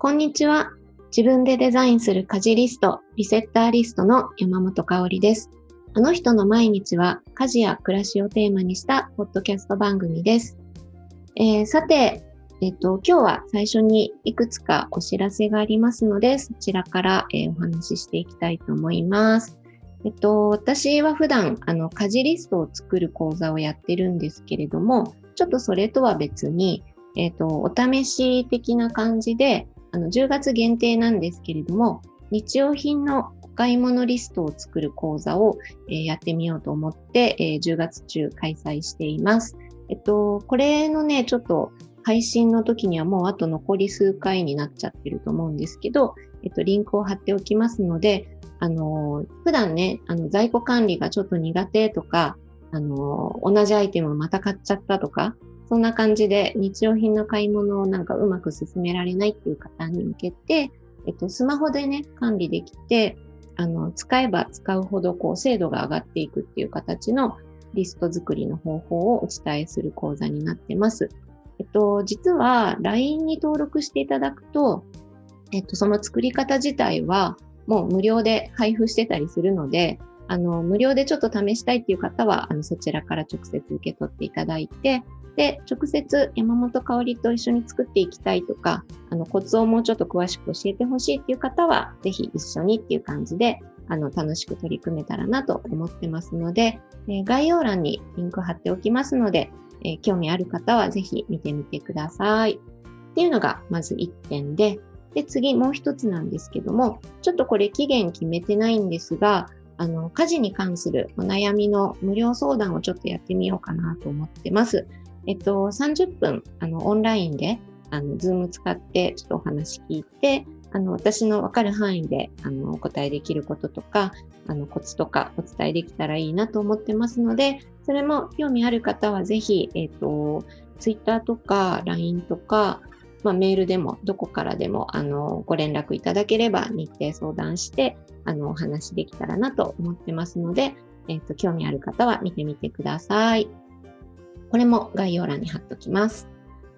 こんにちは。自分でデザインする家事リスト、リセッターリストの山本香里です。あの人の毎日は家事や暮らしをテーマにしたポッドキャスト番組です。えー、さて、えっ、と、今日は最初にいくつかお知らせがありますので、そちらから、えー、お話ししていきたいと思います。えっと、私は普段、あの、家事リストを作る講座をやってるんですけれども、ちょっとそれとは別に、えっと、お試し的な感じで、あの10月限定なんですけれども、日用品のお買い物リストを作る講座を、え、やってみようと思って、え、10月中開催しています。えっと、これのね、ちょっと配信の時にはもうあと残り数回になっちゃってると思うんですけど、えっと、リンクを貼っておきますので、あの、普段ね、あの、在庫管理がちょっと苦手とか、あの、同じアイテムをまた買っちゃったとか、そんな感じで日用品の買い物をなんかうまく進められないっていう方に向けて、えっと、スマホでね、管理できて、あの、使えば使うほどこう精度が上がっていくっていう形のリスト作りの方法をお伝えする講座になってます。えっと、実は LINE に登録していただくと、えっと、その作り方自体はもう無料で配布してたりするので、あの、無料でちょっと試したいっていう方は、あの、そちらから直接受け取っていただいて、で、直接山本香里と一緒に作っていきたいとか、あの、コツをもうちょっと詳しく教えてほしいっていう方は、ぜひ一緒にっていう感じで、あの、楽しく取り組めたらなと思ってますので、え、概要欄にリンク貼っておきますので、え、興味ある方はぜひ見てみてください。っていうのがまず1点で、で、次もう一つなんですけども、ちょっとこれ期限決めてないんですが、あの、家事に関するお悩みの無料相談をちょっとやってみようかなと思ってます。えっと、30分、あの、オンラインで、あの、ズーム使ってちょっとお話聞いて、あの、私のわかる範囲で、あの、お答えできることとか、あの、コツとかお伝えできたらいいなと思ってますので、それも興味ある方はぜひ、えっと、Twitter とか LINE とか、まあ、メールでもどこからでもあのご連絡いただければ日程相談してあのお話できたらなと思ってますので、えっと興味ある方は見てみてください。これも概要欄に貼っときます。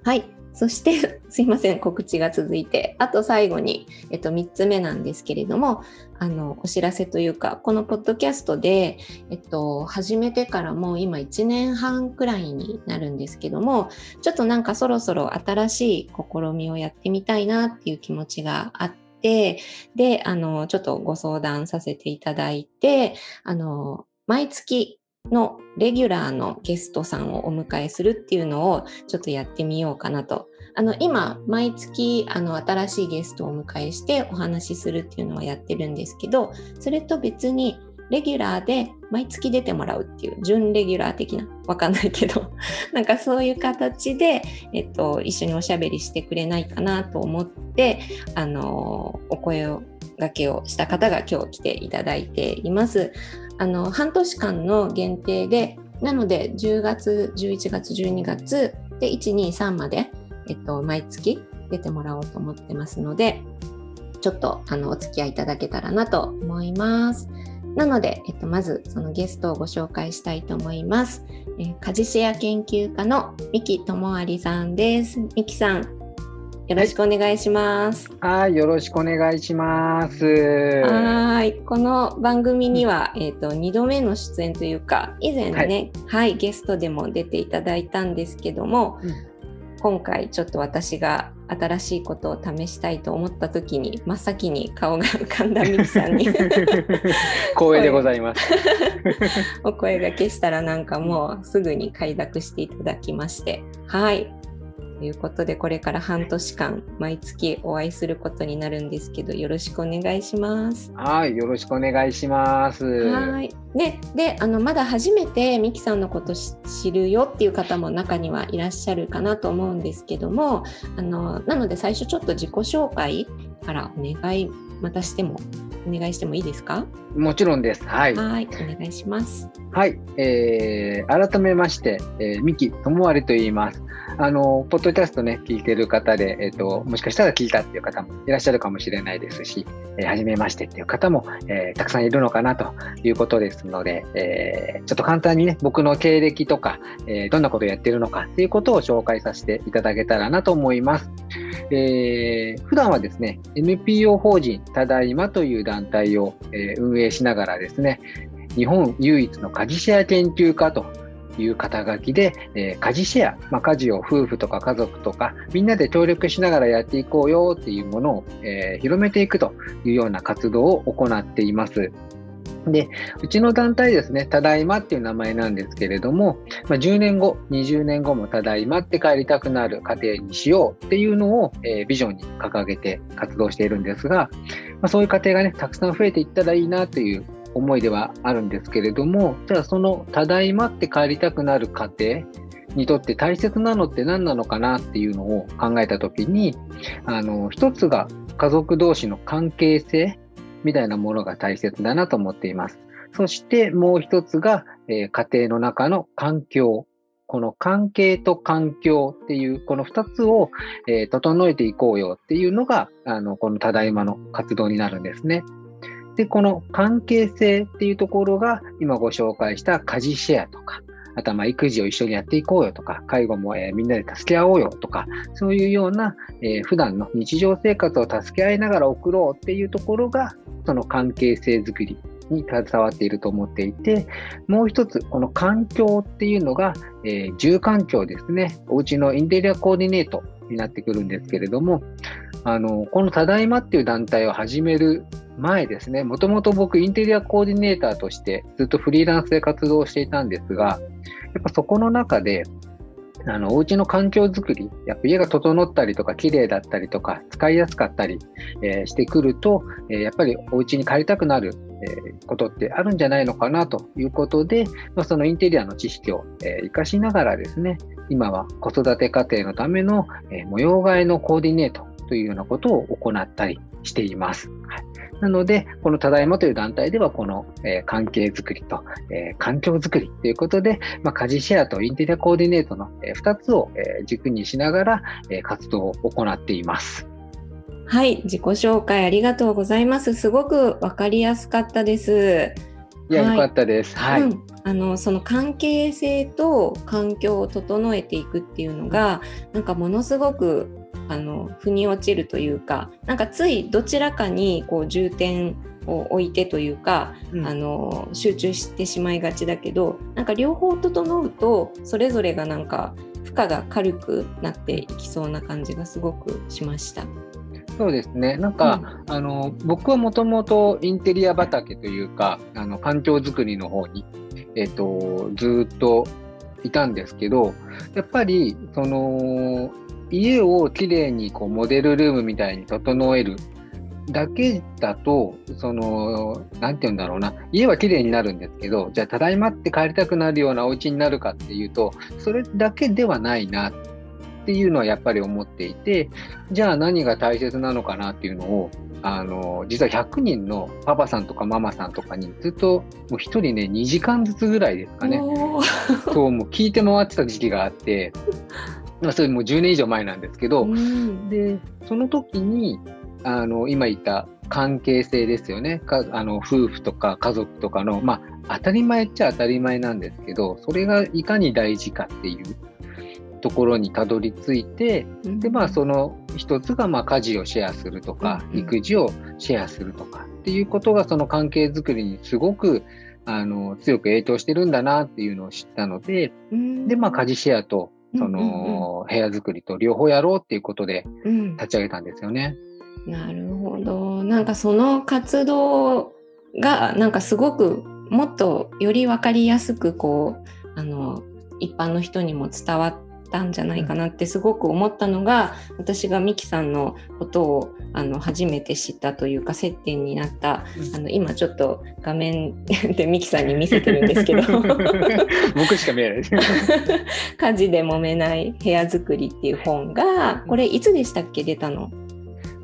はい。そして、すいません、告知が続いて、あと最後に、えっと、3つ目なんですけれども、あの、お知らせというか、このポッドキャストで、えっと、始めてからもう今1年半くらいになるんですけども、ちょっとなんかそろそろ新しい試みをやってみたいなっていう気持ちがあって、で、あの、ちょっとご相談させていただいて、あの、毎月のレギュラーのゲストさんをお迎えするっていうのをちょっとやってみようかなと。あの今毎月あの新しいゲストをお迎えしてお話しするっていうのはやってるんですけどそれと別にレギュラーで毎月出てもらうっていう準レギュラー的なわかんないけど なんかそういう形で、えっと、一緒におしゃべりしてくれないかなと思ってあのお声がけをした方が今日来ていただいています。あの半年間の限定でなので10月11月12月で123まで、えっと、毎月出てもらおうと思ってますのでちょっとあのお付き合いいただけたらなと思います。なので、えっと、まずそのゲストをご紹介したいと思います。えー、家事シェア研究家の三木智有さんです。三木さん、よろしくお願いします。はい、よろしくお願いします。はい、この番組には、えっ、ー、と2度目の出演というか、以前ね、はい、はい、ゲストでも出ていただいたんですけども、うん、今回ちょっと私が新しいことを試したいと思った時に真っ先に顔が浮かんだミキさんに 光栄でございます。お声がけしたらなんかもうすぐに快諾していただきまして。はい。ということで、これから半年間、毎月お会いすることになるんですけど、よろしくお願いします。はい、よろしくお願いします。はい。で、で、あの、まだ初めてミキさんのこと知るよっていう方も中にはいらっしゃるかなと思うんですけども、あの、なので最初ちょっと自己紹介からお願いまたしてもお願いしてもいいですか？もちろんです。はい。はい、お願いします。はい、えー、改めまして、えー、三木智有と言います。あの、ポッドキャストね、聞いてる方で、えっ、ー、と、もしかしたら聞いたっていう方もいらっしゃるかもしれないですし、えー、初めましてっていう方も、えー、たくさんいるのかなということですので、えー、ちょっと簡単にね、僕の経歴とか、えー、どんなことをやってるのかっていうことを紹介させていただけたらなと思います。えー、普段はですね、NPO 法人ただいまという団体を、えー、運営しながらですね、日本唯一の家事シェア研究家という肩書きで、えー、家事シェア、まあ、家事を夫婦とか家族とかみんなで協力しながらやっていこうよっていうものを、えー、広めていくというような活動を行っています。で、うちの団体ですね、ただいまっていう名前なんですけれども、ま、10年後、20年後もただいまって帰りたくなる家庭にしようっていうのを、えー、ビジョンに掲げて活動しているんですが、まあ、そういう家庭がね、たくさん増えていったらいいなという思いではあるんですけれども、じゃあそのただいまって帰りたくなる家庭にとって大切なのって何なのかなっていうのを考えたときに、あの、一つが家族同士の関係性みたいなものが大切だなと思っています。そしてもう一つが、えー、家庭の中の環境。この関係と環境っていう、この二つを、え、整えていこうよっていうのが、あの、このただいまの活動になるんですね。で、この関係性っていうところが、今ご紹介した家事シェアとか、あとはま育児を一緒にやっていこうよとか、介護も、え、みんなで助け合おうよとか、そういうような、え、普段の日常生活を助け合いながら送ろうっていうところが、その関係性づくりに携わっていると思っていて、もう一つ、この環境っていうのが、え、住環境ですね。お家のインテリアコーディネートになってくるんですけれども、あの、このただいまっていう団体を始める前ですね、もともと僕インテリアコーディネーターとしてずっとフリーランスで活動していたんですが、やっぱそこの中で、あの、お家の環境づくり、やっぱ家が整ったりとか、綺麗だったりとか、使いやすかったり、えー、してくると、えー、やっぱりお家に帰りたくなる、えー、ことってあるんじゃないのかなということで、まあ、そのインテリアの知識を、え活かしながらですね、今は子育て家庭のための、え模様替えのコーディネートというようなことを行ったりしています。はいなので、このただいまという団体では、この、えー、関係づくりと、えー、環境づくりということで、まあ、家事シェアとインテリアコーディネートの、えー、2つを、えー、軸にしながら、えー、活動を行っています。はい、自己紹介ありがとうございます。すごくわかりやすかったです。いや、はい、よかったです。はい。うん、あのその関係性と環境を整えていくっていうのがなんかものすごくあの腑に落ちるというかなんかついどちらかにこう重点を置いてというか、うん、あの集中してしまいがちだけどなんか両方整うとそれぞれがなんか負荷が軽くなっていきそうな感じがすごくしました。そうですね。なんか、うん、あの、僕はもともとインテリア畑というか、あの、環境づくりの方に、えっ、ー、と、ずっといたんですけど、やっぱり、その、家をきれいにこうモデルルームみたいに整えるだけだと、その、なんて言うんだろうな、家は綺麗になるんですけど、じゃあ、ただいまって帰りたくなるようなお家になるかっていうと、それだけではないなっていうのはやっぱり思っていて、じゃあ何が大切なのかなっていうのを、あの、実は100人のパパさんとかママさんとかにずっともう1人ね、2時間ずつぐらいですかね。そう、もう聞いて回ってた時期があって、まあ、それもう10年以上前なんですけど、うん、で、その時に、あの、今言った関係性ですよね。かあの夫婦とか家族とかの、まあ、当たり前っちゃ当たり前なんですけど、それがいかに大事かっていうところにたどり着いて、うん、で、まあ、その一つが、まあ、家事をシェアするとか、うん、育児をシェアするとかっていうことが、その関係づくりにすごく、あの、強く影響してるんだなっていうのを知ったので、うん、で、まあ、家事シェアとその、部屋作りと両方やろうっていうことで立ち上げたんですよね。うん、なるほど。なんかその活動がなんかすごくもっとより分かりやすくこうあの一般の人にも伝わったんじゃないかなってすごく思ったのが私がミキさんのことをあの初めて知ったというか接点になった、あの今ちょっと画面でミキさんに見せてるんですけど。僕しか見えない。家事で揉めない部屋作りっていう本がこれいつでしたっけ？出たの。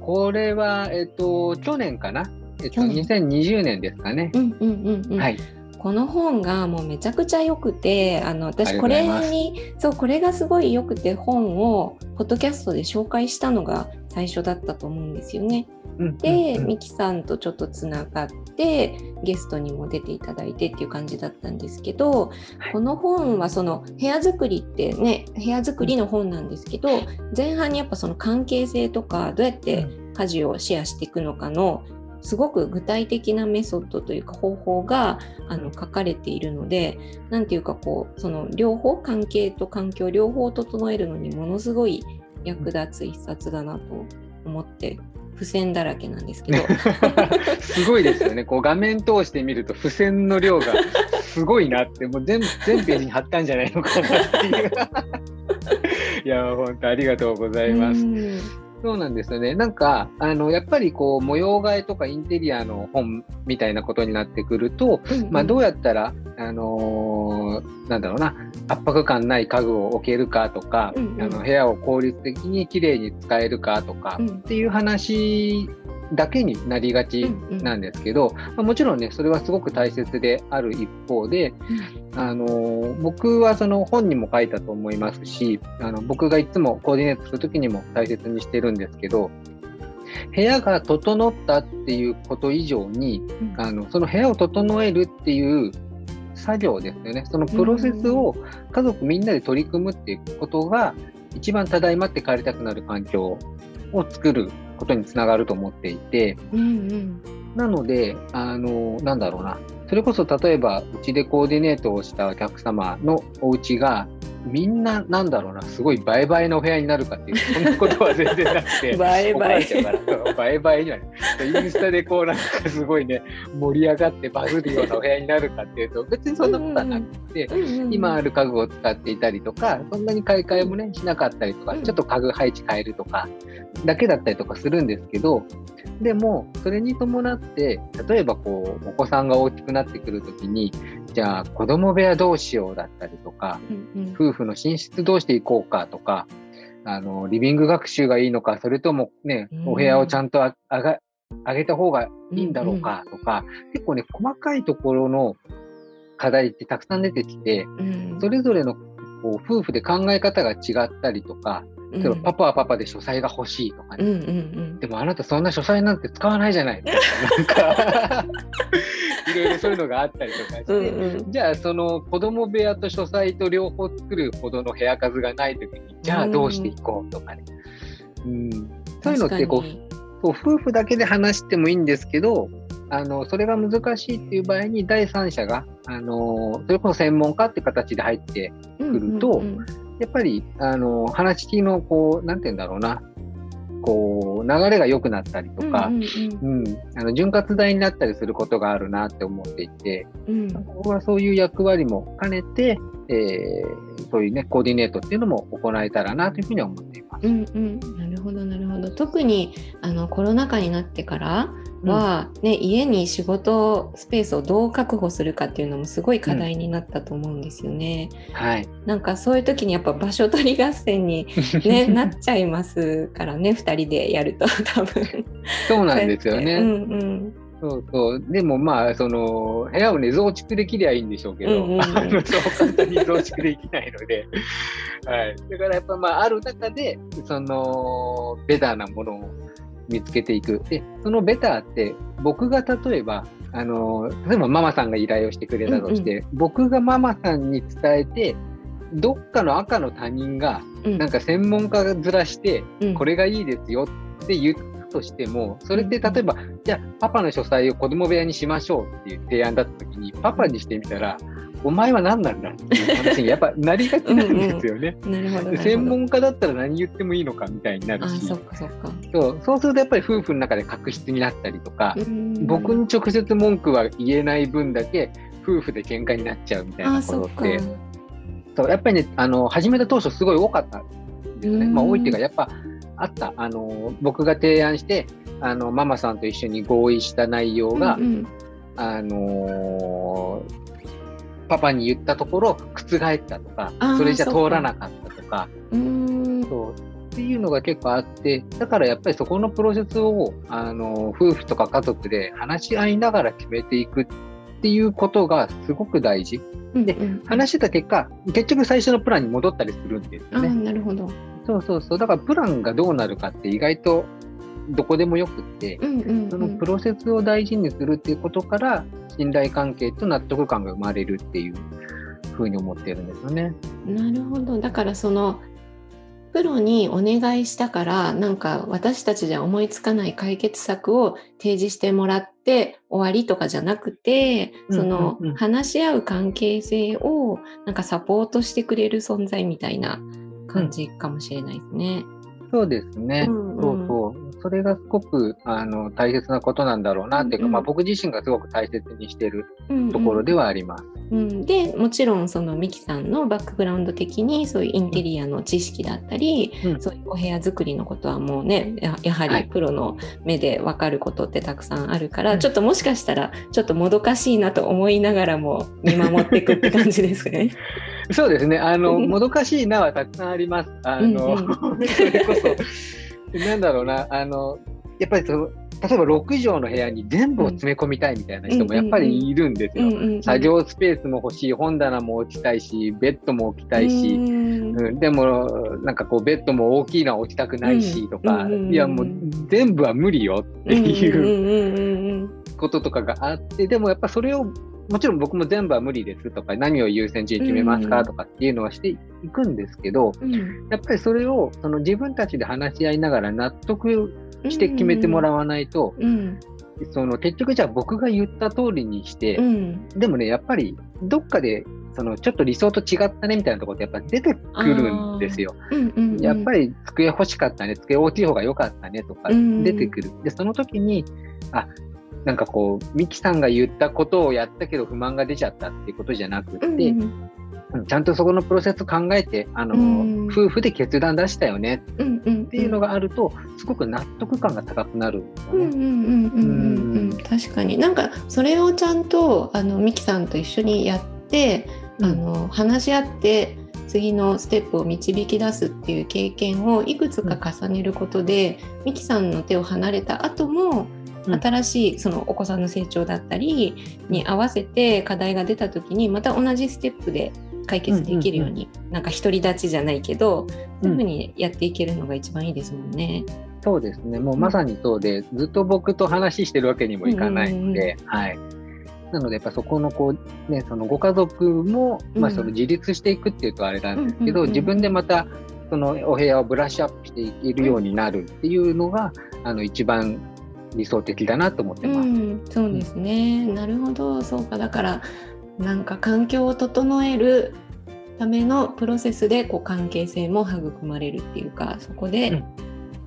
これは、えっと、去年かな？えっと、去年。2020年ですかね。うんうんうんうん。はい。この本がもうめちゃくちゃ良くてあのあ私これにそうこれがすごい良くて本をポッドキャストで紹介したのが最初だったと思うんですよね。うんで、うんうん。ミキさんとちょっとつながってゲストにも出ていただいてっていう感じだったんですけど、はい。この本はその部屋作りってね部屋作りの本なんですけど前半にやっぱその関係性とかどうやって家事をシェアしていくのかのすごく具体的なメソッドというか方法があの書かれているので何ていうかこうその両方関係と環境両方を整えるのにものすごい役立つ一冊だなと思って付箋だらけなんですけど すごいですよね。こう画面通して見ると付箋の量がすごいなって、もう全全ページに貼ったんじゃないのかなっていう。いや、本当ありがとうございます。うんそうなんですよね。なんか、あの、やっぱりこう、模様替えとかインテリアの本みたいなことになってくると、まあ、どうやったら、あのーなんだろうな、圧迫感ない家具を置けるかとか、うんうん。あの部屋を効率的にきれいに使えるかとか、うん。っていう話だけになりがちなんですけど、まあ、もちろんね、それはすごく大切である一方で、あのー僕はその本にも書いたと思いますし、あの僕がいつもコーディネートするときにも大切にしてるんですけど、部屋が整ったっていうこと以上に、うん。あのその部屋を整えるっていう作業ですよね。そのプロセスを家族みんなで取り組むっていうことが、一番ただいまって帰りたくなる環境を作ることにつながると思っていて、うんうんなので、あの、なんだろうな。それこそ例えば、うちでコーディネートをしたお客様のお家が、みんな、なんだろうな、すごい映え映えのお部屋になるかっていう、そんなことは全然なくて。映え怒られちゃう映から、映え映えにはね、インスタでこうなんかすごいね、盛り上がってバズるようなお部屋になるかっていうと、別にそんなことはなくて、え今ある家具を使っていたりとか、そんなに買い替えもね、しなかったりとか、うん。ちょっと家具配置変えるとか、だけだったりとかするんですけど、でも、それに伴って、例えばこう、お子さんが大きくなってくるときに、じゃあ子供部屋どうしようだったりとか、うんうん。夫婦の寝室どうしていこうかとか、あの、リビング学習がいいのか、それともねうん、お部屋をちゃんとああが上げた方がいいんだろうかとか、結構ね、細かいところの課題ってたくさん出てきて、うん。それぞれのこう夫婦で考え方が違ったりとか、例えばパパはパパで書斎が欲しいとかね、うんうんうん。でもあなたそんな書斎なんて使わないじゃない。みたいな、なんか、いろいろそういうのがあったりとかして、うんうん。じゃあその子供部屋と書斎と両方作るほどの部屋数がないときに、じゃあどうしていこうとかね。うん、そういうのってこう夫婦だけで話してもいいんですけど、あのそれが難しいっていう場合に第三者が、あのそれこそ専門家って形で入って、くるとうんうんやっぱりあの話聞きのこう、なんて言うんだろうな、こう流れが良くなったりとか、うんうんあの潤滑剤になったりすることがあるなって思っていて、うん。うん僕はそういう役割も兼ねて、えーそういうね、コーディネートっていうのも行えたらなというふうには思っています。うんうん、なるほどなるほど。特にあのコロナ禍になってからは、ね家に仕事スペースをどう確保するかっていうのもすごい課題になったと思うんですよね。はい。なんかそういう時にやっぱ場所取り合戦に、ね、なっちゃいますからね2人でやると 多分。そうなんですよね。うんうんそうそう。でもまあ、その、部屋をね、増築できりゃいいんでしょうけど、うんうんうんそう簡単に増築できないので、はい。だからやっぱまあ、ある中で、その、ベターなものを見つけていく。で、そのベターって、僕が例えば、あの、例えばママさんが依頼をしてくれたとして、僕がママさんに伝えて、どっかの赤の他人が、うん。なんか専門家がずらして、うん。これがいいですよって言ったとしても、それって例えば、じゃあパパの書斎を子供部屋にしましょうっていう提案だった時に、パパにしてみたら、お前は何なんだっていう話にやっぱなりがちなんですよね。なるほどなるほど。専門家だったら何言ってもいいのかみたいになるあしそうそうするとやっぱり夫婦の中で確執になったりとか、うん僕に直接文句は言えない分だけ夫婦で喧嘩になっちゃうみたいなあことっ。てそうやっぱりねあの始めた当初すごい多かったんですよね。うんまあ、多いっていうかやっぱあったあの僕が提案してあのママさんと一緒に合意した内容が、うんうんあのパパに言ったところ覆ったとかそれじゃ通らなかったとかうーんそうっていうのが結構あって、だからやっぱりそこのプロセスを、あの、夫婦とか家族で話し合いながら決めていくっていうことがすごく大事。で、話してた結果、結局最初のプランに戻ったりするんですよね。なるほど。そうそうそう。だからプランがどうなるかって意外とどこでもよくって、そのプロセスを大事にするっていうことから、信頼関係と納得感が生まれるっていうふうに思ってるんですよね。なるほど。だからそのプロにお願いしたからなんか私たちじゃ思いつかない解決策を提示してもらって終わりとかじゃなくて、その話し合う関係性をなんかサポートしてくれる存在みたいな感じかもしれないですね。そうですね。うんうん、そうそう。それがすごくあの大切なことなんだろうなっていうか、うんうん、まあ、僕自身がすごく大切にしてるところではあります。うん、うん、でもちろんそのミキさんのバックグラウンド的にそういうインテリアの知識だったり、うん、そういうお部屋作りのことはもうねやはりプロの目で分かることってたくさんあるから、はい、ちょっともしかしたらちょっともどかしいなと思いながらも見守っていくって感じですね。そうですね。あの、もどかしいなはたくさんあります。あの、うんうん、それこそ、なんだろうな、あの、やっぱりその、例えば6畳の部屋に全部を詰め込みたいみたいな人もやっぱりいるんですよ。作業スペースも欲しい、本棚も置きたいし、ベッドも置きたいし、うん、でもなんかこうベッドも大きいのは置きたくないしとか、いやもう全部は無理よっていうこととかがあって、でもやっぱそれをもちろん僕も全部は無理ですとか、何を優先順位決めますかとかっていうのはしていくんですけど、うん、やっぱりそれをその自分たちで話し合いながら納得して決めてもらわないと、うん、その結局じゃあ僕が言った通りにして、うん、でもね、やっぱりどっかでそのちょっと理想と違ったねみたいなところってやっぱ出てくるんですよ。うんうんうん、やっぱり机欲しかったね、机大きい方が良かったねとか出てくる。で、その時に、あ、なんかこう、ミキさんが言ったことをやったけど不満が出ちゃったっていうことじゃなくて、うんうん、ちゃんとそこのプロセス考えて、あの、うん、夫婦で決断出したよねっていうのがあると、すごく納得感が高くなるね。確かに。なんか、それをちゃんと、あの、ミキさんと一緒にやって、あの、話し合って、次のステップを導き出すっていう経験をいくつか重ねることで、うん、ミキさんの手を離れた後も新しいそのお子さんの成長だったりに合わせて課題が出た時にまた同じステップで解決できるように、なんか独り立ちじゃないけどそういうふうにやっていけるのが一番いいですもんね。そうですね。もうまさにそうで、ずっと僕と話してるわけにもいかないので、はい。なので、やっぱそこのこう、ね、そのご家族も、まあ、その自立していくっていうとあれなんですけど、自分でまた、そのお部屋をブラッシュアップしていけるようになるっていうのが、あの、一番理想的だなと思ってます。うん、そうですね、うん、なるほどそうか。だからなんか環境を整えるためのプロセスでこう関係性も育まれるっていうかそこで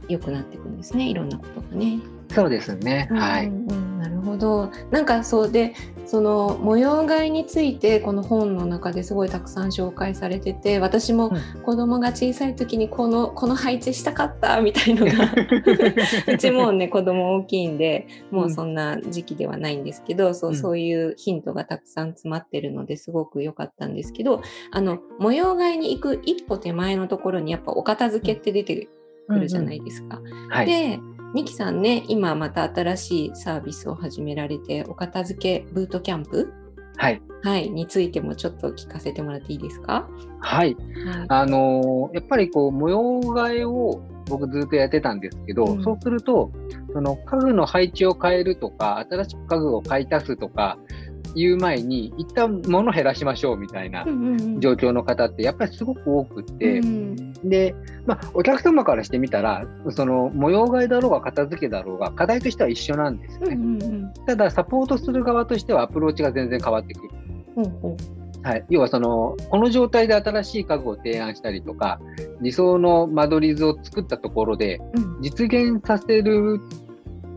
良くなっていくんですね、いろんなことがね。そうですね、はい、うん、なるほど。なんかそうでその模様替えについてこの本の中ですごいたくさん紹介されてて私も子供が小さい時にこのこの配置したかったみたいのが うちもね子供大きいんでもうそんな時期ではないんですけど、うん、そうそういうヒントがたくさん詰まってるのですごく良かったんですけどあの模様替えに行く一歩手前のところにやっぱお片付けって出てくるじゃないですか。うんうん。はい、でミキさんね、今また新しいサービスを始められて、お片付けブートキャンプ？はい。はい。についてもちょっと聞かせてもらっていいですか？はい。はい、あのー、やっぱりこう、模様替えを僕ずっとやってたんですけど、うん、そうすると、その家具の配置を変えるとか、新しく家具を買い足すとか、言う前に、一旦物減らしましょうみたいな状況の方ってやっぱりすごく多くて、うん、で、まあ、お客様からしてみたら、その模様替えだろうが片付けだろうが課題としては一緒なんですね。うんうんうん、ただ、サポートする側としてはアプローチが全然変わってくる。うんう。んはい、要はその、この状態で新しい家具を提案したりとか、理想の間取り図を作ったところで、実現させる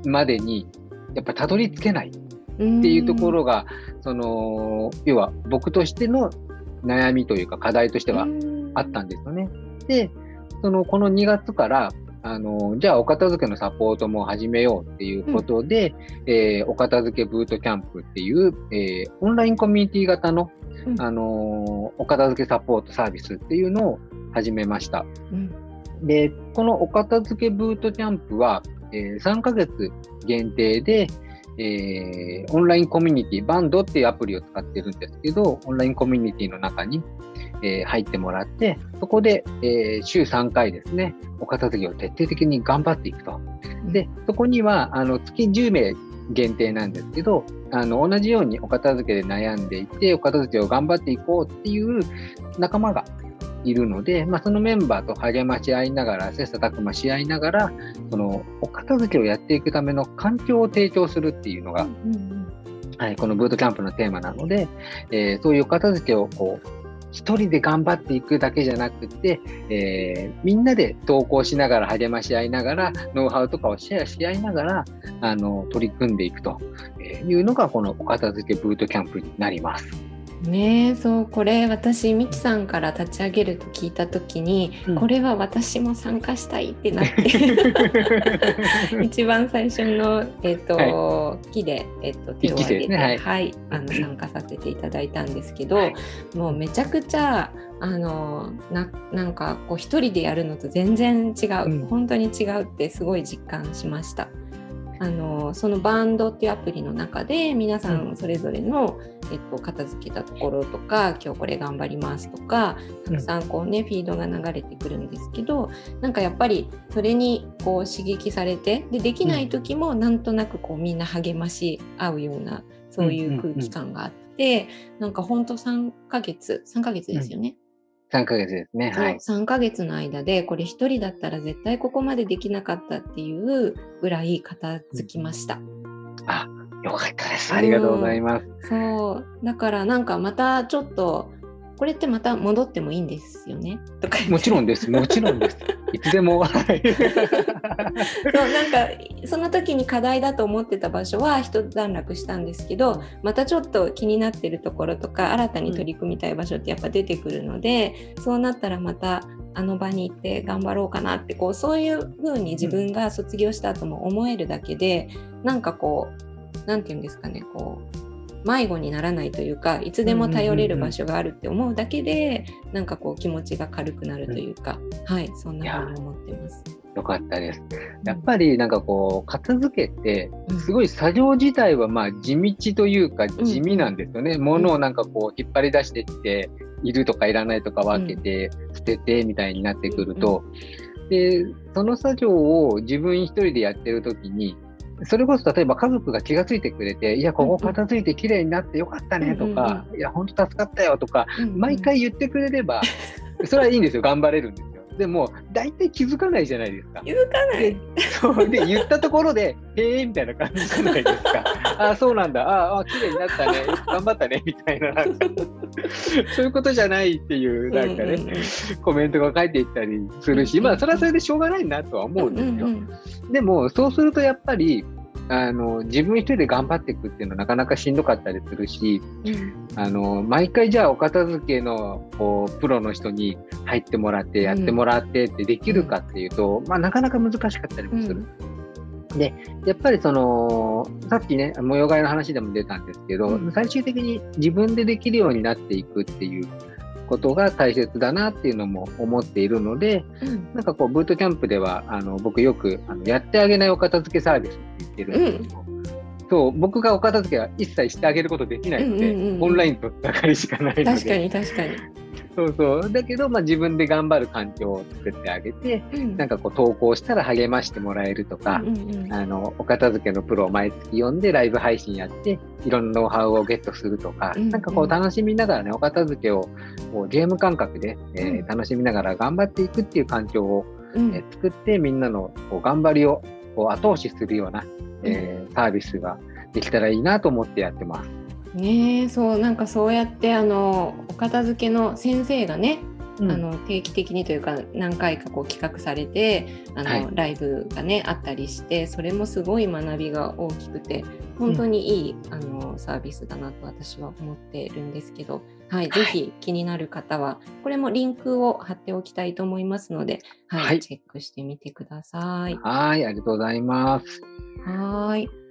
までに、やっぱたどり着けないっていうところが、その、要は僕としての悩みというか課題としてはあったんですよね。で、その、この2月から、あの、じゃあお片付けのサポートも始めようっていうことで、うん、えー、お片付けブートキャンプっていう、えー、オンラインコミュニティ型の、うん、あの、お片付けサポートサービスっていうのを始めました。うん。で、このお片付けブートキャンプは、えー、3ヶ月限定で、えー、オンラインコミュニティ、バンドっていうアプリを使ってるんですけど、オンラインコミュニティの中に、えー、入ってもらって、そこで、えー、週3回ですね、お片付けを徹底的に頑張っていくと。で、そこには、あの、月10名限定なんですけど、あの、同じようにお片付けで悩んでいて、お片付けを頑張っていこうっていう仲間がいるので、まあ、そのメンバーと励まし合いながら、切磋琢磨し合いながら、その、お片付けをやっていくための環境を提供するっていうのが、はい、このブートキャンプのテーマなので、えー、そういうお片付けをこう、一人で頑張っていくだけじゃなくて、えー、みんなで投稿しながら励まし合いながら、ノウハウとかをシェアし合いながら、あの、取り組んでいくというのが、このお片付けブートキャンプになります。ねそうこれ私ミキさんから立ち上げると聞いた時に、うん、これは私も参加したいってなって。一番最初の、えーと、はい、木で、えーと、手を挙げて、ね、はい、はい、あの参加させていただいたんですけど、はい、もうめちゃくちゃあのななんかこう一人でやるのと全然違う、うん、本当に違うってすごい実感しました。あのそのバンドっていうアプリの中で皆さんそれぞれの、えっと、片付けたところとか今日これ頑張りますとかたくさんこうね、フィードが流れてくるんですけどなんかやっぱりそれにこう刺激されてでできない時もなんとなくこうみんな励まし合うようなそういう空気感があって、なんかほんと3ヶ月3ヶ月ですよね。3ヶ月ですね。はい。3ヶ月の間で、これ一人だったら絶対ここまでできなかったっていうぐらい片付きました。あ、よかったです。ありがとうございます。そう。だからなんかまたちょっと、これってまた戻ってもいいんですよね？とかもちろんです。もちろんです。いつでも。そうなんかその時に課題だと思ってた場所は一段落したんですけどまたちょっと気になってるところとか新たに取り組みたい場所ってやっぱ出てくるので、うん、そうなったらまたあの場に行って頑張ろうかなってこうそういう風に自分が卒業した後も思えるだけで、うん、なんかこう何て言うんですかねこう迷子にならないというかいつでも頼れる場所があるって思うだけで、なんかこう気持ちが軽くなるというか、はい、そんなふうに思ってます。よかったです。やっぱりなんかこう、片付けて、すごい作業自体はまあ地道というか地味なんですよね。うん、物をなんかこう引っ張り出していって、いるとかいらないとか分けて、捨ててみたいになってくると、で、その作業を自分一人でやってる時に、それこそ例えば家族が気がついてくれて、いや、ここ片付いてきれいになってよかったねとか、いや、本当助かったよとか、毎回言ってくれれば、それはいいんですよ、頑張れるんですよ。でも、大体気づかないじゃないですか。気づかないそうで、言ったところで、へえみたいな感じじゃないですか。ああ、そうなんだ。ああ、綺麗になったね。頑張ったね。みたいな、なんか、そういうことじゃないっていう、なんかね、コメントが返っていったりするし、まあ、それはそれでしょうがないなとは思うんですよ。でも、そうするとやっぱり、あの自分一人で頑張っていくっていうのはなかなかしんどかったりするし、うん、あの毎回じゃあお片付けのこうプロの人に入ってもらってやってもらってってできるかっていうと、うん、まあ、なかなか難しかったりもする。うん、でやっぱりそのさっきね模様替えの話でも出たんですけど、最終的に自分でできるようになっていくっていうことが大切だなっていうのも思っているので、うん、なんかこうブートキャンプではあの僕よくあのやってあげないお片付けサービスって言ってるんですけど、うん、そう僕がお片付けは一切してあげることできないので、うんうんうん、オンラインとつながりしかないので。確かに確かにそうそう。だけど、まあ、自分で頑張る環境を作ってあげて、うん、なんかこう投稿したら励ましてもらえるとか、うんうんうん、あの、お片付けのプロを毎月呼んでライブ配信やって、いろんなノウハウをゲットするとか、うんうん、なんかこう楽しみながらね、お片付けをこうゲーム感覚で、えー、楽しみながら頑張っていくっていう環境を、えー、作って、みんなのこう頑張りをこう後押しするような、えー、サービスができたらいいなと思ってやってます。ねそうなんかそうやってあのお片付けの先生がね、うん、あの定期的にというか何回かこう企画されてあの、はい、ライブがねあったりしてそれもすごい学びが大きくて本当にいい、うん、あのサービスだなと私は思ってるんですけど、はい、はい、ぜひ気になる方はこれもリンクを貼っておきたいと思いますので、はい、はい、チェックしてみてください。はいありがとうございます。はい。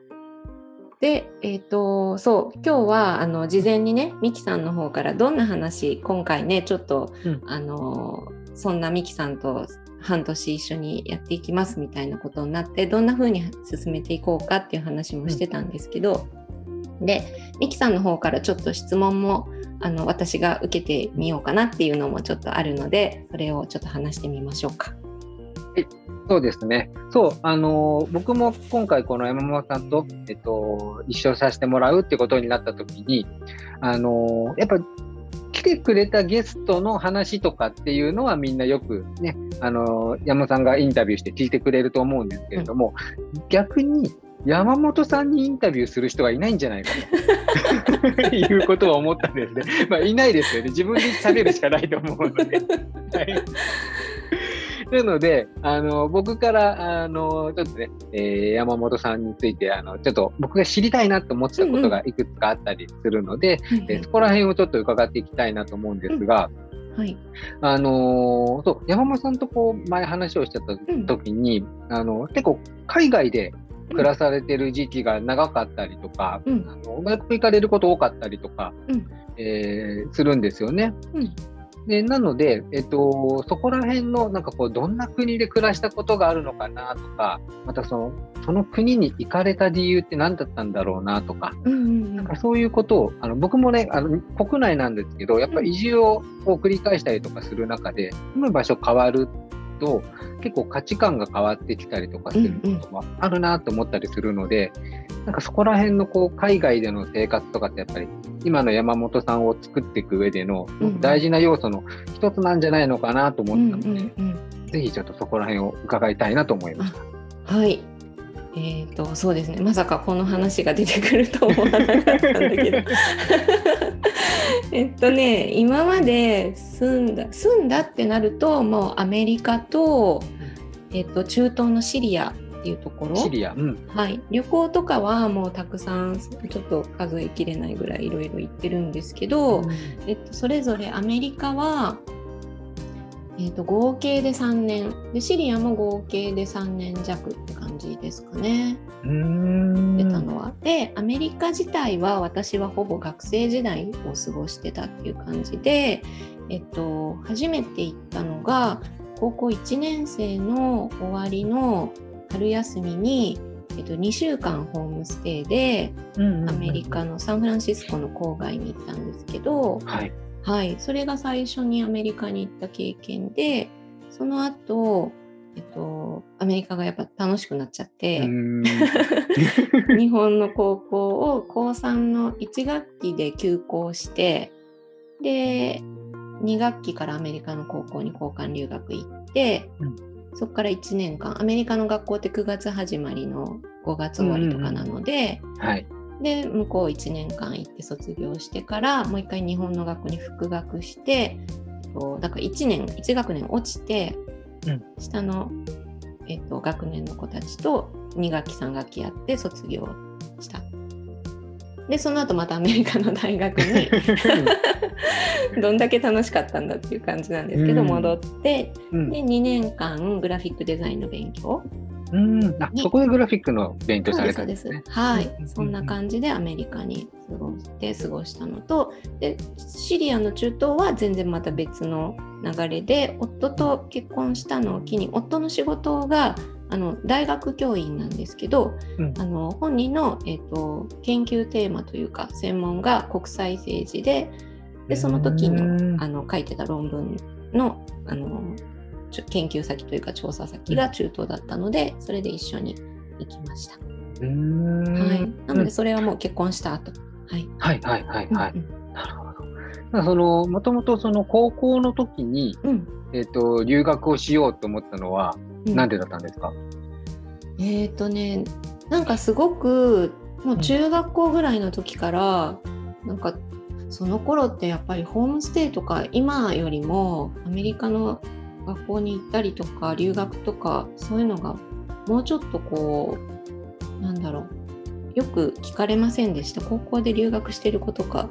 で、えっ、ー、と、そう、今日は、あの、事前にね、ミキさんの方からどんな話、今回ね、ちょっと、うん、あの、そんなミキさんと半年一緒にやっていきますみたいなことになってどんな風に進めていこうかっていう話もしてたんですけど、うん、でミキさんの方からちょっと質問もあの私が受けてみようかなっていうのもちょっとあるのでそれをちょっと話してみましょうか。はいそうですね。そう、あのー、僕も今回この山本さんと、えっと、一緒させてもらうってことになった時に、あのー、やっぱ来てくれたゲストの話とかっていうのはみんなよくね、あの、山本さんがインタビューして聞いてくれると思うんですけれども、うん、逆に山本さんにインタビューする人がいないんじゃないかということを思ったんですね。まあ、いないですよね。自分で喋るしかないと思うので。はいなので、あの、僕から、あの、ちょっとね、えー、山本さんについて、あの、ちょっと僕が知りたいなと思ってたことがいくつかあったりするので、うんうん、えー、そこら辺をちょっと伺っていきたいなと思うんですが、うん、はい。あのー、そう、山本さんとこう、前話をしてた時に、うん、あの、結構海外で暮らされてる時期が長かったりとか、うん、あの外国行かれること多かったりとか、うん、えー、するんですよね。うん、でなので、えっと、そこら辺のなんかこうどんな国で暮らしたことがあるのかなとかまたそのその国に行かれた理由って何だったんだろうなとか,、なんかそういうことをあの僕もねあの国内なんですけどやっぱり移住をこう繰り返したりとかする中で住む場所変わると結構価値観が変わってきたりとかすることもあるなと思ったりするので、うんうん、なんかそこら辺のこう海外での生活とかってやっぱり今の山本さんを作っていく上での大事な要素の一つなんじゃないのかなと思ったので、うんうんうん、ぜひちょっとそこら辺を伺いたいなと思いました。はい。えーと、そうですね。まさかこの話が出てくると思わなかったんだけど えっとね今まで住んだ住んだってなるともうアメリカと、えっと、中東のシリアっていうところ。シリア、うん、はい、旅行とかはもうたくさんちょっと数えきれないぐらいいろいろ行ってるんですけど、うん、えっと、それぞれアメリカは、えっと、合計で3年でシリアも合計で3年弱って感じですかね。出たのは。でアメリカ自体は私はほぼ学生時代を過ごしてたっていう感じで、えっと、初めて行ったのが高校1年生の終わりの春休みに、えっと、2週間ホームステイで、アメリカのサンフランシスコの郊外に行ったんですけど、はい、はい、それが最初にアメリカに行った経験でその後えっと、アメリカがやっぱ楽しくなっちゃって 日本の高校を高3の1学期で休校してで2学期からアメリカの高校に交換留学行って、うん、そこから1年間アメリカの学校って9月始まりの5月終わりとかなので、うんうん、はい、で向こう1年間行って卒業してからもう一回日本の学校に復学してだから1年1学年落ちてうん、下の、えっと、学年の子たちと2学期3学期やって卒業した。でその後またアメリカの大学に どんだけ楽しかったんだっていう感じなんですけど、うん、戻って、うん、で2年間グラフィックデザインの勉強うん。あそこでグラフィックの勉強されたんですね。はい、そんな感じでアメリカに過ごして過ごしたのと。でシリアの中東は全然また別の流れで夫と結婚したのを機に夫の仕事があの大学教員なんですけど、うん、あの本人の、えーと、研究テーマというか専門が国際政治ででその時のあの書いてた論文のあの研究先というか調査先が中東だったので、それで一緒に行きました。はい、なのでそれはもう結婚した後、はい、はいはいはいはい、うん。うん、なるほど。そのもともとその高校の時に、うん、えーと、留学をしようと思ったのは何でだったんですか、うん、えっ、ー、とねなんかすごくもう中学校ぐらいの時から、うん、なんかその頃ってやっぱりホームステイとか今よりもアメリカの学校に行ったりとか留学とかそういうのがもうちょっとこうなんだろうよく聞かれませんでした？高校で留学してる子とか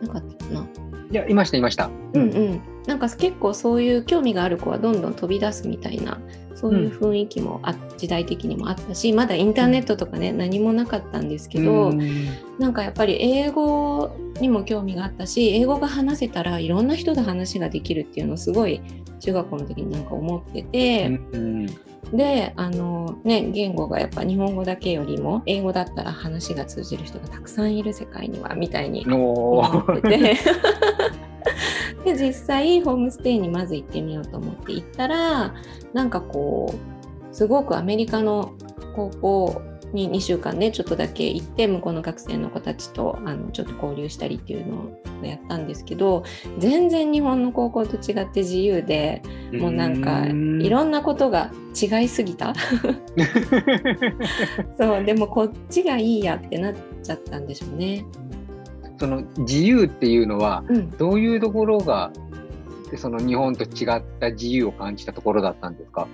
なかったかな？いやいましたいましたうんうん。なんか結構そういう興味がある子はどんどん飛び出すみたいなそういう雰囲気もあ、うん、時代的にもあったしまだインターネットとかね、うん、何もなかったんですけど、うん、なんかやっぱり英語にも興味があったし英語が話せたらいろんな人と話ができるっていうのをすごい中学校の時になんか思ってて、うんであのね言語がやっぱ日本語だけよりも英語だったら話が通じる人がたくさんいる世界にはみたいにお思ってーて。で実際ホームステイにまず行ってみようと思って行ったらなんかこうすごくアメリカの高校に2週間ねちょっとだけ行って向こうの学生の子たちとあのちょっと交流したりっていうのをやったんですけど全然日本の高校と違って自由でもうなんかいろんなことが違いすぎた。そうでもこっちがいいやってなっちゃったんでしょうね。その自由っていうのはうん。どういうところがその日本と違った自由を感じたところだったんですか？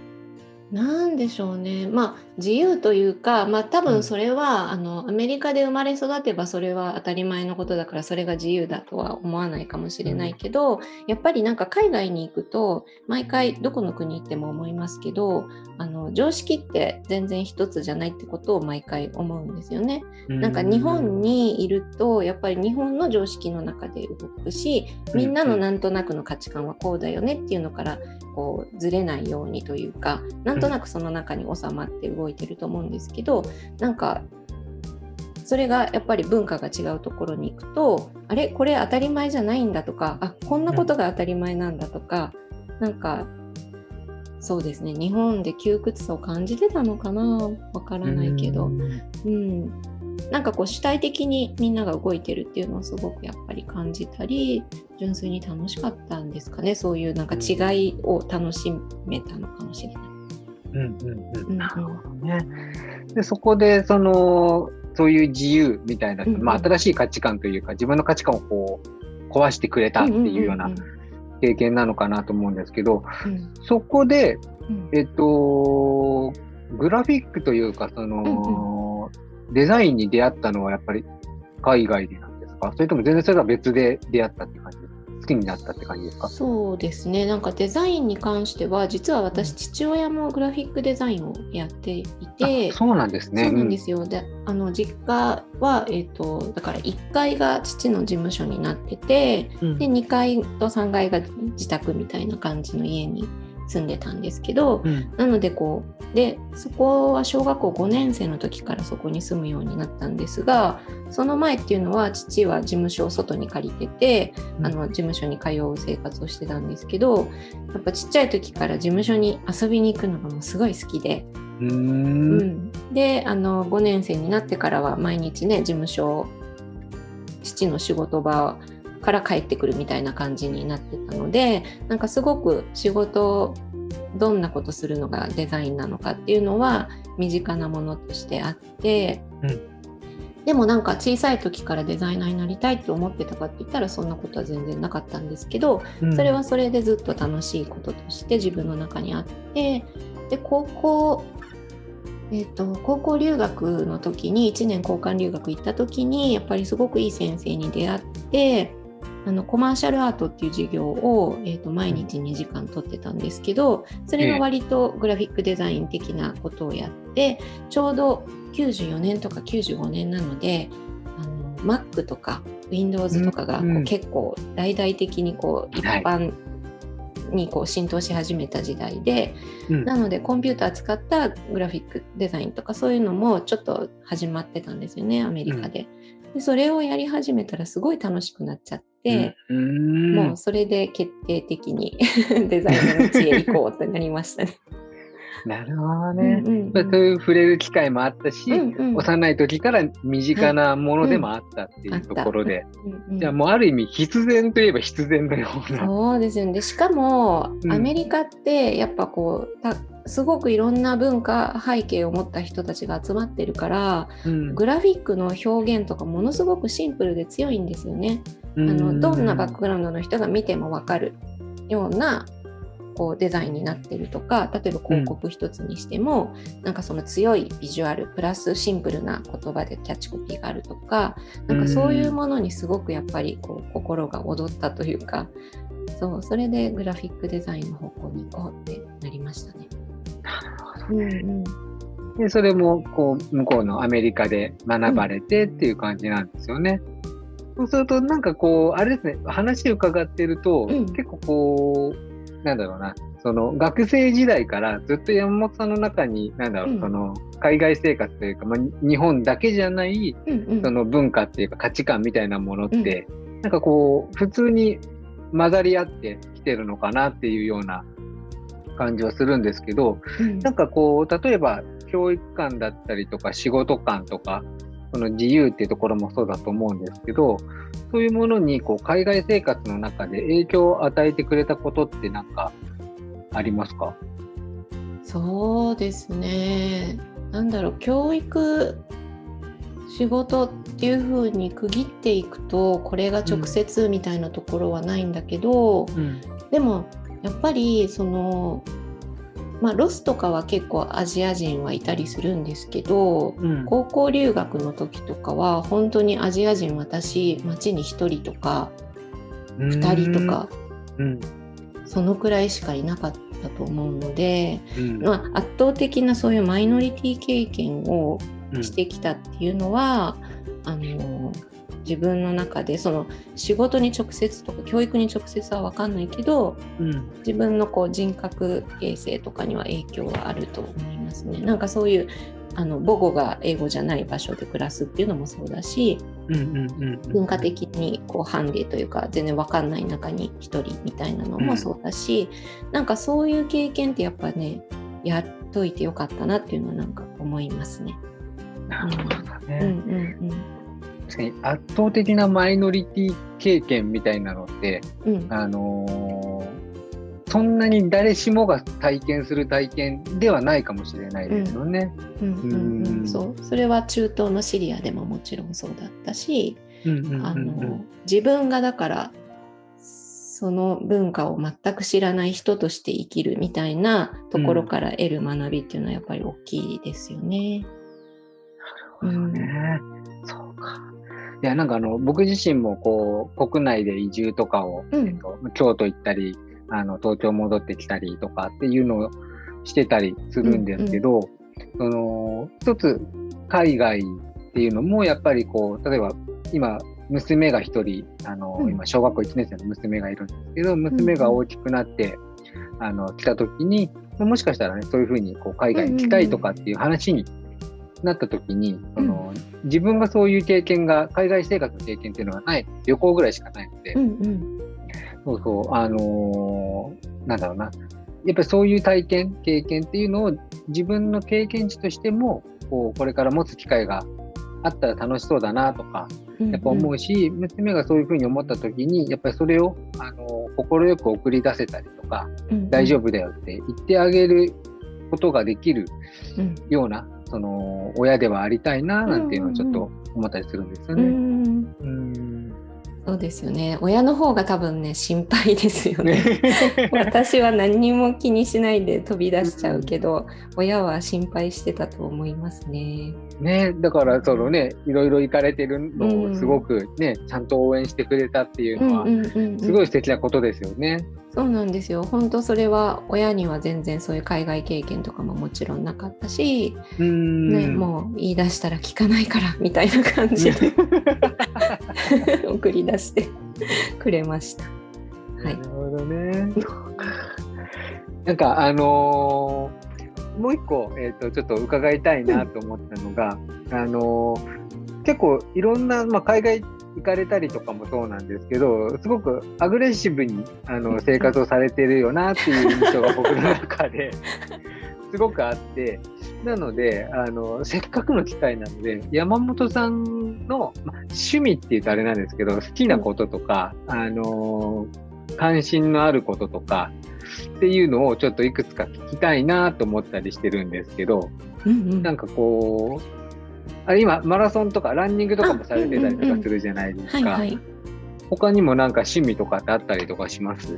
なんでしょうね。まあ自由というか、まあ多分それは、あのアメリカで生まれ育てばそれは当たり前のことだからそれが自由だとは思わないかもしれないけど、やっぱりなんか海外に行くと毎回どこの国行っても思いますけど、あの常識って全然一つじゃないってことを毎回思うんですよね。なんか日本にいるとやっぱり日本の常識の中で動くしみんなのなんとなくの価値観はこうだよねっていうのからこうずれないようにというかなんとなくその中に収まって動いてると思うんですけどなんかそれがやっぱり文化が違うところに行くとあれ？これ当たり前じゃないんだとかあこんなことが当たり前なんだとか、なんかそうですね。日本で窮屈さを感じてたのかな？わからないけど。うん、なんかこう主体的にみんなが動いてるっていうのをすごくやっぱり感じたり純粋に楽しかったんですかね。そういうなんか違いを楽しめたのかもしれない。うんうんううん。んなるほどね。でそこでそのそういう自由みたいな、うんうん。まあ、新しい価値観というか自分の価値観をこう壊してくれたっていうような経験なのかなと思うんですけど、うん。うんそこで、うん。えっと、グラフィックというかその、デザインに出会ったのはやっぱり海外でなんですか？それとも全然それが別で出会ったって感じですか？好きになったって感じですか？そうですねなんかデザインに関しては実は私父親もグラフィックデザインをやっていてあそうなんですね。そうなんですよ。で、あの実家はえっ、とだから1階が父の事務所になってて、うんで2階と3階が自宅みたいな感じの家に住んでたんですけど、うん。なのでこうでそこは小学校5年生の時からそこに住むようになったんですがその前っていうのは父は事務所を外に借りてて、うん。あの事務所に通う生活をしてたんですけどやっぱちっちゃい時から事務所に遊びに行くのがもうすごい好きで。うーうん。ん、であの5年生になってからは毎日ね事務所父の仕事場から帰ってくるみたいな感じになってたのでなんかすごく仕事どんなことするのがデザインなのかっていうのは身近なものとしてあって、うん。でもなんか小さい時からデザイナーになりたいって思ってたかって言ったらそんなことは全然なかったんですけど、それはそれでずっと楽しいこととして自分の中にあってで高校えー、と高校留学の時に1年交換留学行った時にやっぱりすごくいい先生に出会ってあのコマーシャルアートっていう授業を、えー、と毎日2時間取ってたんですけどそれが割とグラフィックデザイン的なことをやってちょうど94年とか95年なのであの Mac とか Windows とかがこう結構大々的にこう一はい般にこう浸透し始めた時代で、うん。なのでコンピューター使ったグラフィックデザインとかそういうのもちょっと始まってたんですよねアメリカで。でそれをやり始めたらすごい楽しくなっちゃって、うんもうそれで決定的に デザインの道へ行こうってなりましたね。なるほどね。うんうんまあそういう触れる機会もあったし、うんうん幼い時から身近なものでもあったっていうところで、うんうんじゃあもうある意味必然といえば必然のような。そうですよね。でしかも、うんアメリカってやっぱこうたすごくいろんな文化背景を持った人たちが集まってるからうんグラフィックの表現とかものすごくシンプルで強いんですよね。あのどんなバックグラウンドの人が見ても分かるようなこうデザインになってるとか例えば広告一つにしても、なんかその強いビジュアルプラスシンプルな言葉でキャッチコピーがあるとかなんかそういうものにすごくやっぱりこう心が躍ったというかそうそれでグラフィックデザインの方向に行こうってなりましたね。うんうんでそれもこう向こうのアメリカで学ばれてっていう感じなんですよね。そうするとなんかこうあれですね話を伺ってると、うん結構こうなんだろうな、その学生時代からずっと山本さんの中に、なんだろう、うん。その海外生活というか、まあ、日本だけじゃない、うんうん。その文化っていうか価値観みたいなものって、なんかこう、普通に混ざり合ってきてるのかなっていうような感じはするんですけど、うん。なんかこう、例えば教育観だったりとか仕事観とか、その自由っていうところもそうだと思うんですけど、そういうものにこう海外生活の中で影響を与えてくれたことってなんかありますか？そうですね。なんだろう、教育、仕事っていう風に区切っていくと、これが直接みたいなところはないんだけど、うん。でもやっぱりその、まあ、ロスとかは結構アジア人はいたりするんですけど、うん。高校留学の時とかは本当にアジア人私街に1人とか2人とかうん。そのくらいしかいなかったと思うので、うん。まあ、圧倒的なそういうマイノリティ経験をうんしてきたっていうのは、あの自分の中でその仕事に直接とか教育に直接は分かんないけどうん。自分のこう人格形成とかには影響はあると思いますね。なんかそういうあの母語が英語じゃない場所で暮らすっていうのもそうだしうん。うん。うん。文化的にこうハンデというか全然分かんない中に一人みたいなのもそうだし、なんかそういう経験ってやっぱねやっといてよかったなっていうのはなんか思いますね。なるほどうんね。うん確かに圧倒的なマイノリティ経験みたいなのって、うんうんあのーそんなに誰しもが体験する体験ではないかもしれないですよね。うんうんううんんそうそれは中東のシリアでももちろんそうだったし、自分がだからその文化を全く知らない人として生きるみたいなところから得る学びっていうのはやっぱり大きいですよね。うんね。そうか。いや、なんかあの、僕自身もこう、国内で移住とかを、うん。えっと、京都行ったり、あの、東京戻ってきたりとかっていうのをしてたりするんですけど、その、一つ、海外っていうのも、やっぱりこう、例えば、今、娘が一人、あの、うん。今、小学校1年生の娘がいるんですけど、娘が大きくなって、あの、来た時に、もしかしたらね、そういうふうに、こう、海外に行きたいとかっていう話になった時に、その、自分がそういう経験が、海外生活の経験っていうのがない、旅行ぐらいしかないので、うんうん。そうそう、あのーなんだろうな。やっぱりそういう体験、経験っていうのを自分の経験値としても、こう、これから持つ機会があったら楽しそうだなとか、うんやっぱ思うし、娘がそういうふうに思った時に、やっぱりそれを、あのー快く送り出せたりとか、うん。大丈夫だよって言ってあげることができるうん。ような、その、親ではありたいな、なんていうのをちょっと思ったりするんですようね。んうん。そうですよね親の方が多分ね心配ですよね。私は何にも気にしないで飛び出しちゃうけど、親は心配してたと思いますね。ね、だからそのね、いろいろ行かれてるのうんをすごくね、ちゃんと応援してくれたっていううんのは、うんうんうんすごい素敵なことですよね。そうなんですよ。本当それは親には全然そういう海外経験とかももちろんなかったし、うーん。ね、もう言い出したら聞かないからみたいな感じで 送り出してくれました。はいなるほどね。なんかあのーもう一個、えっ、と、ちょっと伺いたいなと思ったのが、あのー結構いろんな、まあ、海外行かれたりとかもそうなんですけど、すごくアグレッシブにあの生活をされてるよなっていう印象が僕の中で すごくあって、なので、あの、せっかくの機会なので、山本さんの、まあ、趣味って言うとあれなんですけど、好きなこととか、あのー関心のあることとか、っていうのをちょっといくつか聞きたいなと思ったりしてるんですけど、うんうん。なんかこう、あれ今、マラソンとかランニングとかもされてたりとかするじゃないですか。他にもなんか趣味とかってあったりとかします？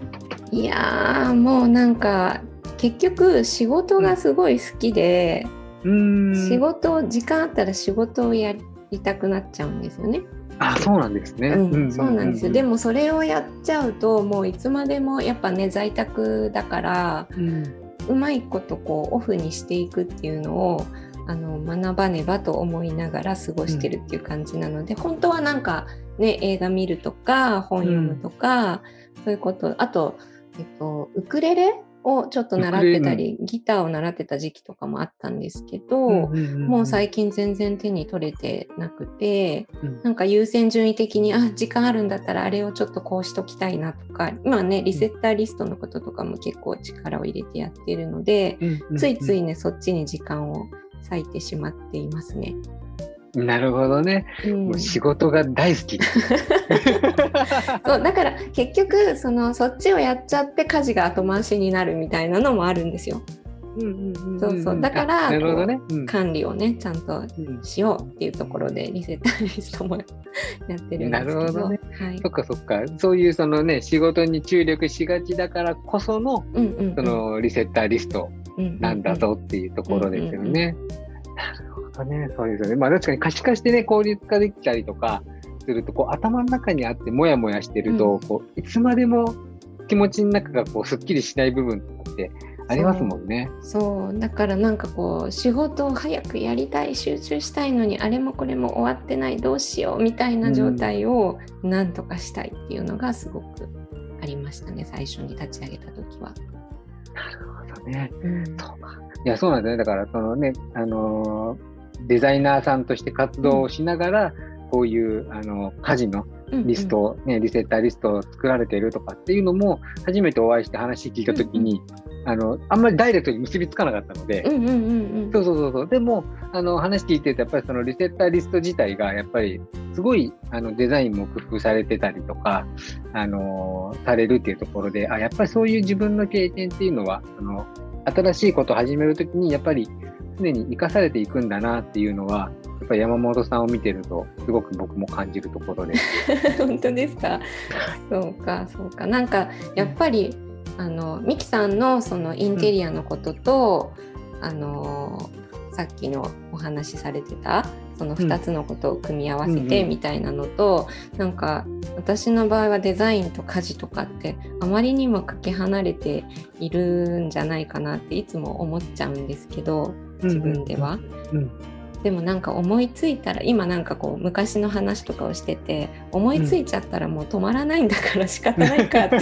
いやーもうなんか結局仕事がすごい好きで、うーん。仕事時間あったら仕事をやりたくなっちゃうんですよね。あ、そうなんですね。うん、そうなんですよ。でも、もそれをやっちゃうともういつまでもやっぱね在宅だからうんうまいことこうオフにしていくっていうのをあの学ばねばと思いながら過ごしてるっていう感じなので、本当はなんかね映画見るとか本読むとか、そういうこと。あとえっと、ウクレレをちょっと習ってたり、ギターを習ってた時期とかもあったんですけど、もう最近全然手に取れてなくて、うん、なんか優先順位的にあ時間あるんだったらあれをちょっとこうしときたいなとか今ねリセッターリストのこととかも結構力を入れてやってるので、ついついねそっちに時間を割いてしまっていますね。なるほどね、うん、もう仕事が大好き。そうだから結局そのそっちをやっちゃって家事が後回しになるみたいなのもあるんですよ。そうそう。だから、ね。うん、管理をねちゃんとしようっていうところでリセッターリストもやってるんですけど。なるほどね、はい、そっかそっか。そういうそのね仕事に注力しがちだからこその、うんうんうん、そのリセッターリストなんだぞっていうところですよね。なるほどね。そうですよね。まあ確かに可視化してね効率化できたりとかするとこう頭の中にあってもやもやしてると、うん、こういつまでも気持ちの中がこうすっきりしない部分とかってありますもんね。そう。だからなんかこう仕事を早くやりたい集中したいのにあれもこれも終わってないどうしようみたいな状態をなんとかしたいっていうのがすごくありましたね最初に立ち上げた時は。なるね。うん、そういやそうなんですね。だからそのねあのデザイナーさんとして活動をしながら、うん、こういうあの家事のリスト、うん。うん、ね、リセッターリストを作られているとかっていうのも初めてお会いして話聞いた時に、うんうん、あのあんまりダイレクトに結びつかなかったので、そうそうそうそう。でもあの話聞いててやっぱりそのリセッターリスト自体がやっぱりすごいあのデザインも工夫されてたりとか、あのされるっていうところであやっぱりそういう自分の経験っていうのはあの新しいことを始めるときにやっぱり常に生かされていくんだなっていうのはやっぱ山本さんを見てるとすごく僕も感じるところで。す 本当ですか？そうかそうか。なんかやっぱりあのミキさんのそのインテリアのことと、うん、あのさっきのお話しされてたその2つのことを組み合わせてみたいなのと、うんうん、なんか私の場合はデザインと家事とかってあまりにもかけ離れているんじゃないかなっていつも思っちゃうんですけど自分では。うん。うんでもなんか思いついたら今なんかこう昔の話とかをしてて思いついちゃったらもう止まらないんだから仕方ないかって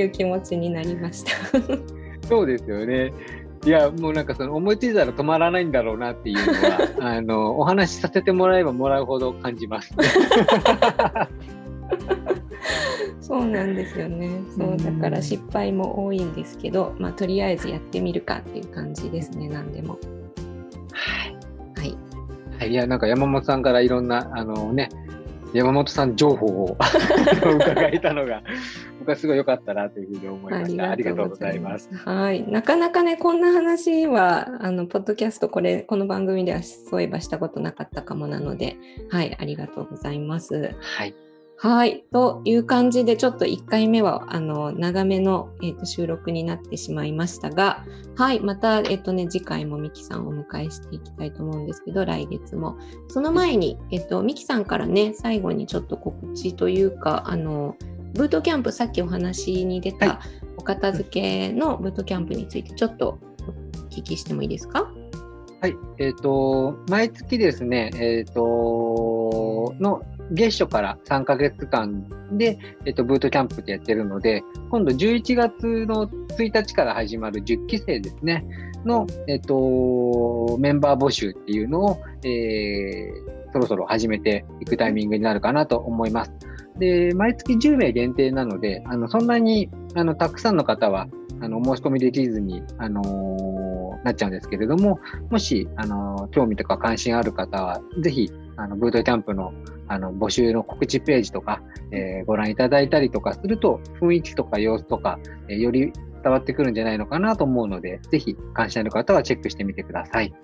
いう 気持ちになりました。そうですよね。いやもうなんかその思いついたら止まらないんだろうなっていうのは あのお話しさせてもらえばもらうほど感じます。そうなんですよね。そうだから失敗も多いんですけど、まあとりあえずやってみるかっていう感じですね。何でも。はい。はい。はい、いやなんか山本さんからいろんなあのね山本さん情報を 伺えたのが僕はすごい良かったなというふうに思いました。ありがとうございます。はい、なかなかねこんな話はあのポッドキャストこれこの番組ではそういえばしたことなかったかもなので、はいありがとうございます。はい。はい。という感じで、ちょっと1回目は、あの、長めの、えーと、収録になってしまいましたが、はい。また、えっ、ー、とね、次回もミキさんをお迎えしていきたいと思うんですけど、来月も。その前に、えっ、ー、と、ミキさんからね、最後にちょっと告知というか、あの、ブートキャンプ、さっきお話に出た、お片付けのブートキャンプについて、ちょっとお聞きしてもいいですか？はい。えっ、ー、と、毎月ですね、えっ、と、の月初から3ヶ月間で、えっと、ブートキャンプでやってるので、今度11月の1日から始まる10期生ですね、の、えっと、メンバー募集っていうのを、えー、そろそろ始めていくタイミングになるかなと思います。で、毎月10名限定なので、あの、そんなに、あの、たくさんの方は、あの、申し込みできずに、あのー、なっちゃうんですけれども、もし、あの、興味とか関心ある方は、ぜひ、あの、ブートキャンプのあの募集の告知ページとか、えー、ご覧いただいたりとかすると、雰囲気とか様子とか、えー、より伝わってくるんじゃないのかなと思うので、ぜひ関心ある方はチェックしてみてください。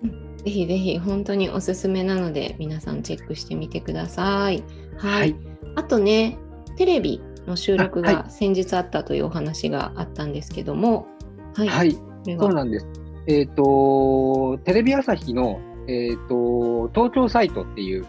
ぜひぜひ本当におすすめなので、皆さんチェックしてみてください。はい。はい、あとね、テレビの収録が先日あったというお話があったんですけども、はい。はい、そうなんです。えっ、ー、と、テレビ朝日の、えっ、ー、と、東京サイトっていう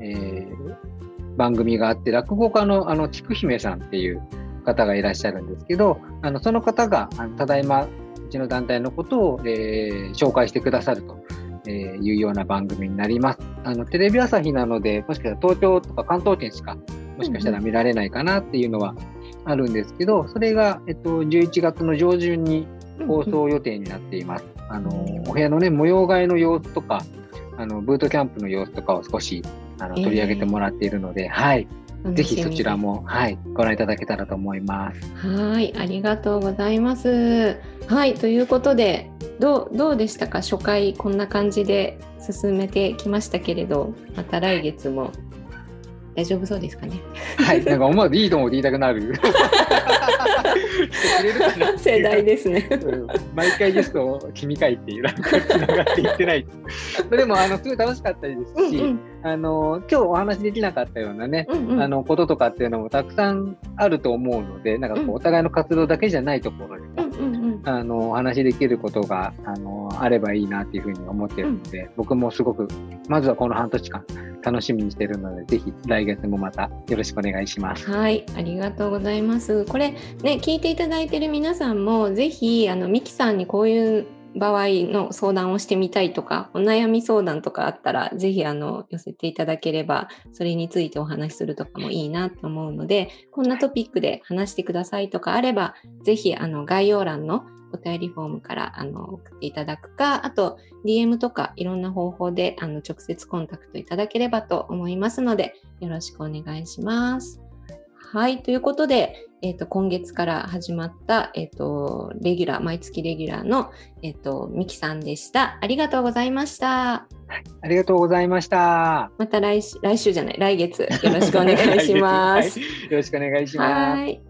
えー、番組があって、落語家のあの、ちくひめさんっていう方がいらっしゃるんですけど、あのその方が、あのただいま、うちの団体のことを、えー、紹介してくださると。えー、いうような番組になります。あのテレビ朝日なので、もしかしたら東京とか関東圏しか、もしかしたら見られないかなっていうのは、あるんですけど、それが、えっと、11月の上旬に放送予定になっています。あの、お部屋のね、模様替えの様子とか、あの、ブートキャンプの様子とかを少し、あの、取り上げてもらっているので、はい。ぜひそちらも、はい、ご覧いただけたらと思います。はい、ありがとうございます。はい、ということで、どうどうでしたか？初回こんな感じで進めてきましたけれど、また来月も大丈夫そうですかね？はい、なんか思わずいいと思って言いたくなる。世代ですね。毎回ゲスト君かいっていうなんかつながっていってない。でもあのすごい楽しかったですし、うんうん、あの今日お話できなかったようなね、うんうん、あのこととかっていうのもたくさんあると思うので、なんかこうお互いの活動だけじゃないところで、うんうん、あのお話できることがあのあればいいなっていうふうに思ってるので、うん、僕もすごくまずはこの半年間楽しみにしてるので、ぜひ来月もまたよろしくお願いします。はい、ありがとうございます。これね、聞いていただいてる皆さんも、ぜひ、あの、ミキさんにこういう場合の相談をしてみたいとか、お悩み相談とかあったら、ぜひあの寄せていただければ、それについてお話しするとかもいいなと思うので、こんなトピックで話してくださいとかあれば、ぜひあの概要欄のお便りフォームからあの送っていただくか、あと DM とかいろんな方法であの直接コンタクトいただければと思いますので、よろしくお願いします。はい。ということで、えっ、ー、と、今月から始まった、えっ、ー、と、レギュラー、毎月レギュラーの、えっ、ー、と、ミキさんでした。ありがとうございました。ありがとうございました。また来週、来週じゃない、来月、よろしくお願いします。はい、よろしくお願いします。